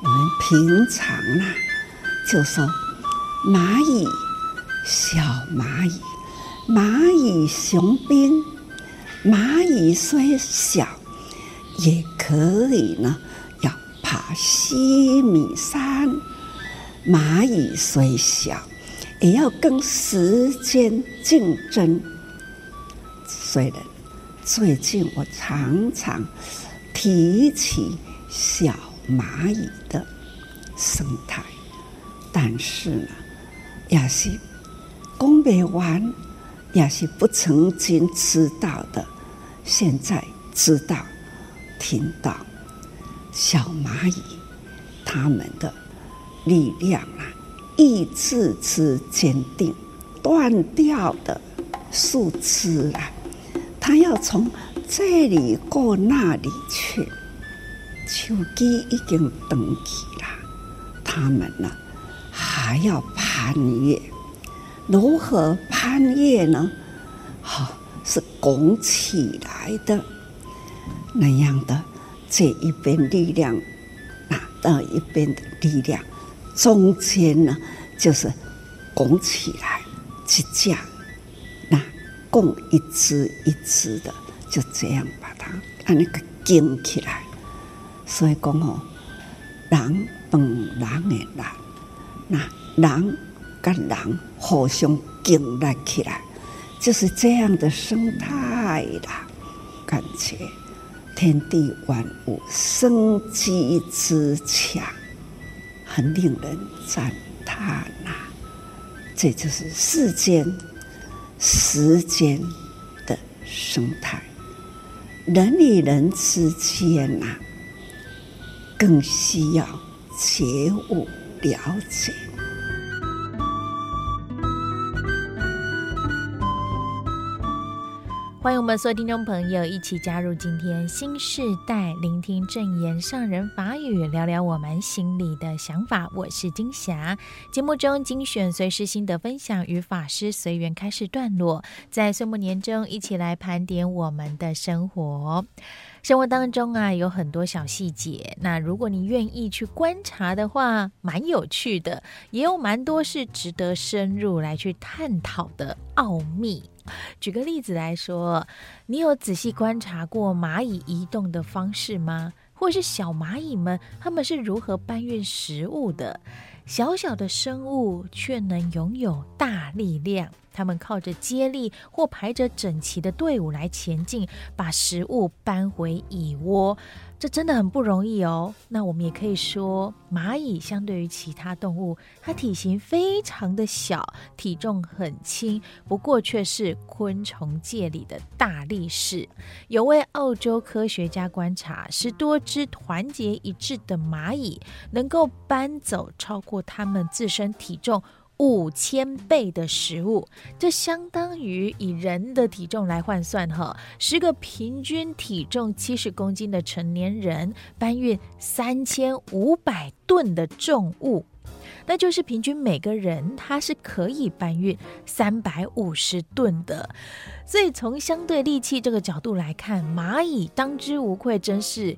我们平常呢，就说蚂蚁、小蚂蚁、蚂蚁雄兵。蚂蚁虽小，也可以呢，要爬西米山。蚂蚁虽小，也要跟时间竞争。虽然最近我常常提起小蚂蚁的生态，但是呢，也是讲不完，也是不曾经知道的。现在知道、听到小蚂蚁他们的。力量啊，意志之坚定，断掉的树枝啊，它要从这里过那里去。手机已经登起了，他们呢还要攀越。如何攀越呢？好、是拱起来的那样的这一边力量，那那一边的力量。中间呢，就是拱起来，支架，那拱一支一支的，就这样把它按那个顶起来。所以讲哦，人本人的人，那人跟人互相建立起来，就是这样的生态啦。感觉天地万物生机之强。很令人赞叹呐！这就是世间时间的生态，人与人之间呐，更需要觉悟了解。欢迎我们所有听众朋友一起加入今天新世代，聆听正言上人法语，聊聊我们心里的想法。我是金霞，节目中精选随师心得分享与法师随缘开示段落，在岁末年中一起来盘点我们的生活。生活当中啊，有很多小细节。那如果你愿意去观察的话，蛮有趣的，也有蛮多是值得深入来去探讨的奥秘。举个例子来说，你有仔细观察过蚂蚁移动的方式吗？或是小蚂蚁们他们是如何搬运食物的？小小的生物却能拥有大力量。他们靠着接力或排着整齐的队伍来前进，把食物搬回蚁窝，这真的很不容易哦。那我们也可以说，蚂蚁相对于其他动物，它体型非常的小，体重很轻，不过却是昆虫界里的大力士。有位澳洲科学家观察，十多只团结一致的蚂蚁能够搬走超过它们自身体重五千倍的食物，这相当于以人的体重来换算哈，十个平均体重七十公斤的成年人搬运三千五百吨的重物，那就是平均每个人他是可以搬运三百五十吨的。所以从相对力气这个角度来看，蚂蚁当之无愧，真是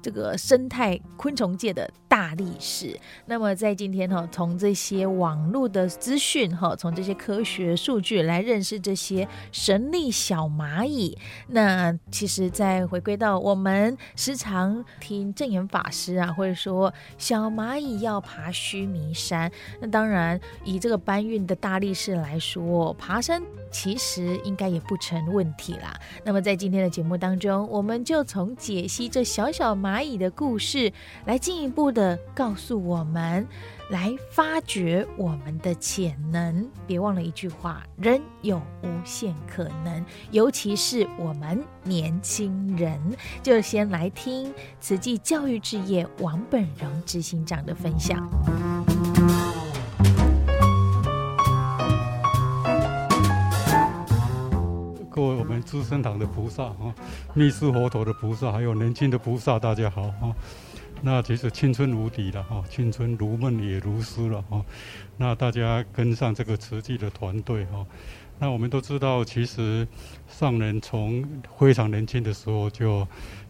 这个生态昆虫界的。大力士。那么在今天哈，从这些网络的资讯哈，从这些科学数据来认识这些神力小蚂蚁。那其实再回归到我们时常听证言法师啊，或者说小蚂蚁要爬须弥山。那当然以这个搬运的大力士来说，爬山其实应该也不成问题啦。那么在今天的节目当中，我们就从解析这小小蚂蚁的故事来进一步的。告诉我们，来发掘我们的潜能。别忘了一句话：人有无限可能，尤其是我们年轻人。就先来听慈济教育志业王本荣执行长的分享。各位，我们资生堂的菩萨哈，密室佛陀的菩萨，还有年轻的菩萨，大家好哈。那其实青春无敌了哈，青春如梦也如诗了哈。那大家跟上这个慈济的团队哈。那我们都知道，其实上人从非常年轻的时候就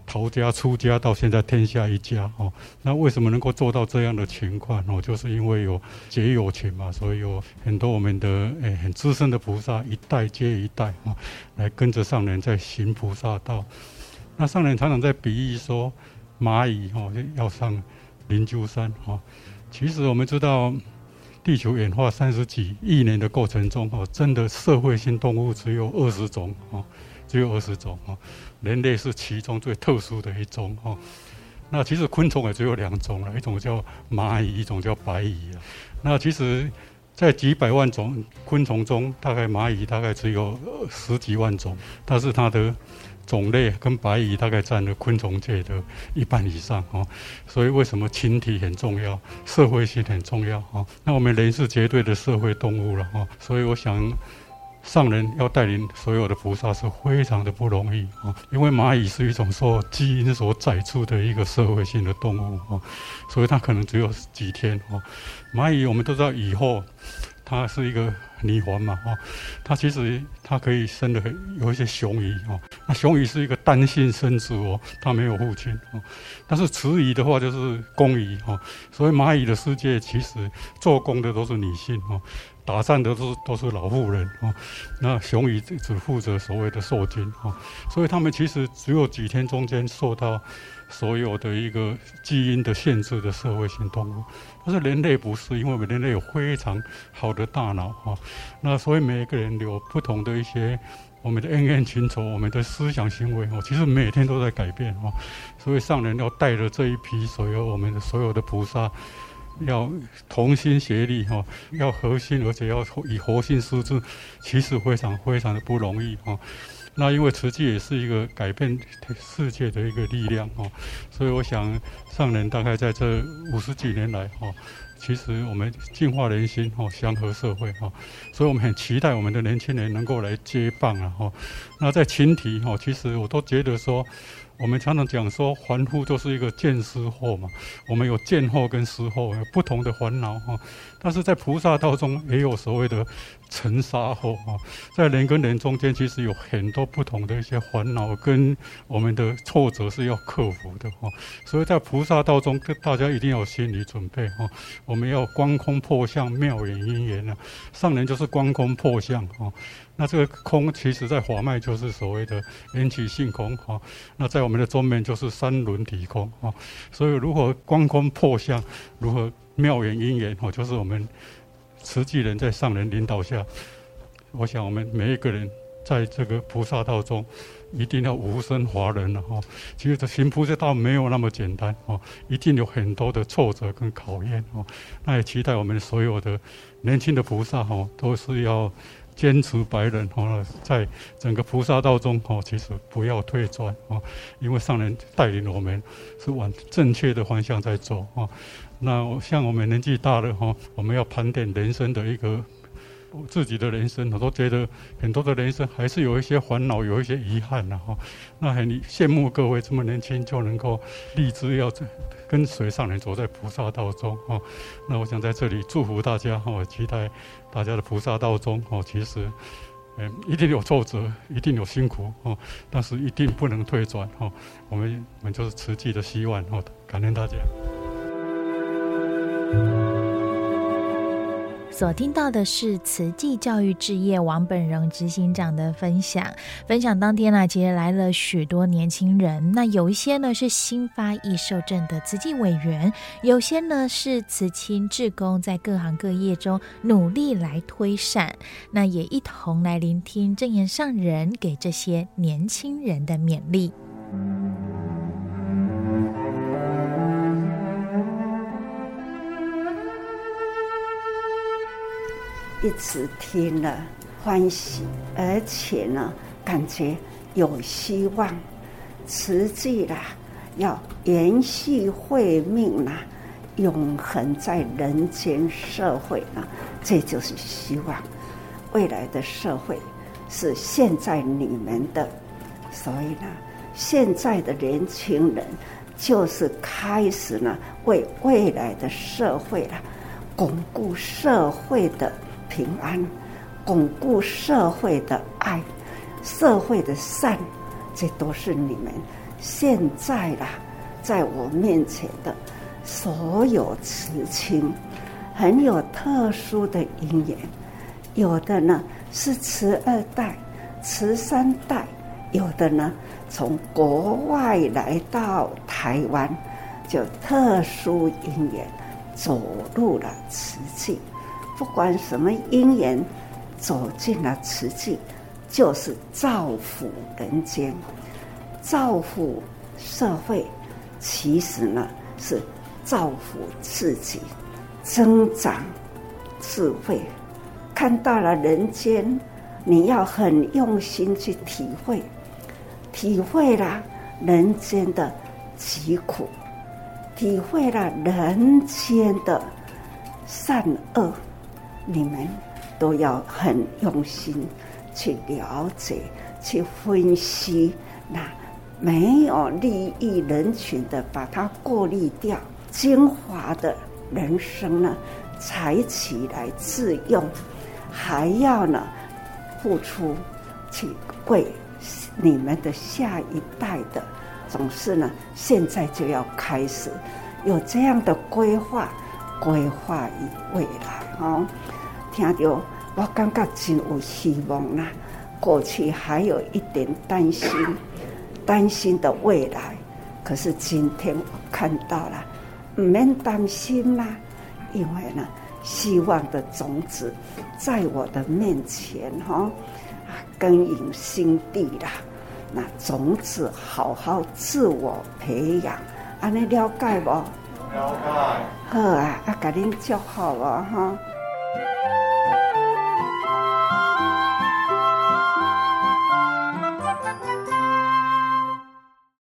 逃家出家到现在天下一家哦。那为什么能够做到这样的情况哦？就是因为有结友情嘛，所以有很多我们的诶很资深的菩萨一代接一代哦，来跟着上人在行菩萨道。那上人常常在比喻说，蚂蚁哦要上灵鹫山哦。其实我们知道，地球演化三十几亿年的过程中哦，真的社会性动物只有二十种哦。只有二十种哦，人类是其中最特殊的一种哦。那其实昆虫也只有两种了，一种叫蚂蚁，一种叫白蚁啊。那其实，在几百万种昆虫中，大概蚂蚁大概只有十几万种，但是它的种类跟白蚁大概占了昆虫界的一半以上哦。所以为什么群体很重要，社会性很重要哦？那我们人是绝对的社会动物了哦。所以我想。上人要带领所有的菩萨是非常的不容易啊，因为蚂蚁是一种受基因所载出的一个社会性的动物啊，所以它可能只有几天啊。蚂蚁我们都知道以后，它是一个泥环嘛啊，它其实它可以生的有一些雄蚁啊，那雄蚁是一个单性生殖哦，它没有父亲啊，但是雌蚁的话就是公蚁啊，所以蚂蚁的世界其实做工的都是女性啊。打仗的都是都是老妇人啊，那雄蚁只只负责所谓的受精啊，所以他们其实只有几天中间受到所有的一个基因的限制的社会性动物，但是人类不是，因为我们人类有非常好的大脑啊，那所以每一个人有不同的一些我们的恩怨情仇，我们的思想行为哦，其实每天都在改变啊，所以上人要带着这一批所有我们的所有的菩萨。要同心协力哈，要合心，而且要以活性施之，其实非常非常的不容易哈。那因为慈济也是一个改变世界的一个力量哈，所以我想上人大概在这五十几年来哈，其实我们净化人心哈，祥和社会哈，所以我们很期待我们的年轻人能够来接棒啊哈。那在群体哈，其实我都觉得说。我们常常讲说，凡夫就是一个见思惑嘛。我们有见惑跟思惑，有不同的烦恼哈。但是在菩萨道中也有所谓的尘沙惑啊，在人跟人中间，其实有很多不同的一些烦恼跟我们的挫折是要克服的哈。所以在菩萨道中，大家一定要有心理准备哈。我们要光空破相，妙眼因缘啊。上人就是光空破相哈。那这个空，其实在法脉就是所谓的缘起性空哈。那在我们的中面就是三轮体空哈。所以如何观空破相，如何？妙缘因缘哦，就是我们慈济人在上人领导下，我想我们每一个人在这个菩萨道中，一定要无生华人了哈。其实这行菩萨道没有那么简单哦，一定有很多的挫折跟考验哦。那也期待我们所有的年轻的菩萨哈，都是要坚持白人哦，在整个菩萨道中哦，其实不要退转哦，因为上人带领我们是往正确的方向在走哦。那像我们年纪大了哈，我们要盘点人生的一个自己的人生，我都觉得很多的人生还是有一些烦恼，有一些遗憾呐哈。那很羡慕各位这么年轻就能够立志要跟随上人走在菩萨道中哈。那我想在这里祝福大家哈，期待大家的菩萨道中哈，其实嗯一定有挫折，一定有辛苦哈，但是一定不能退转哈。我们我们就是慈济的希望哈，感恩大家。所听到的是慈济教育置业王本荣执行长的分享。分享当天呢，其实来了许多年轻人。那有一些呢是新发意受证的慈济委员，有些呢是慈亲志工，在各行各业中努力来推善。那也一同来聆听证言上人给这些年轻人的勉励。一直听了欢喜，而且呢，感觉有希望，实际啦，要延续慧命啦，永恒在人间社会啦，这就是希望。未来的社会是现在你们的，所以呢，现在的年轻人就是开始呢，为未来的社会啦，巩固社会的。平安，巩固社会的爱，社会的善，这都是你们现在啦，在我面前的所有慈亲，很有特殊的因缘，有的呢是慈二代、慈三代，有的呢从国外来到台湾，就特殊因缘走入了慈济。不管什么因缘，走进了慈济，就是造福人间，造福社会。其实呢，是造福自己。增长智慧，看到了人间，你要很用心去体会，体会了人间的疾苦，体会了人间的善恶，你们都要很用心去了解、去分析，那没有利益人群的，把它过滤掉，精华的。人生呢，采起来自用，还要呢付出去为你们的下一代的，总是呢现在就要开始有这样的规划，规划于未来哦。听到我感觉真有希望啦。过去还有一点担心，担心的未来，可是今天我看到了。唔免担心啦，因为呢，希望的种子在我的面前哈，啊，耕耘心地啦。那种子好好自我培养，安尼了解不？好啊，啊，给恁祝福哦哈。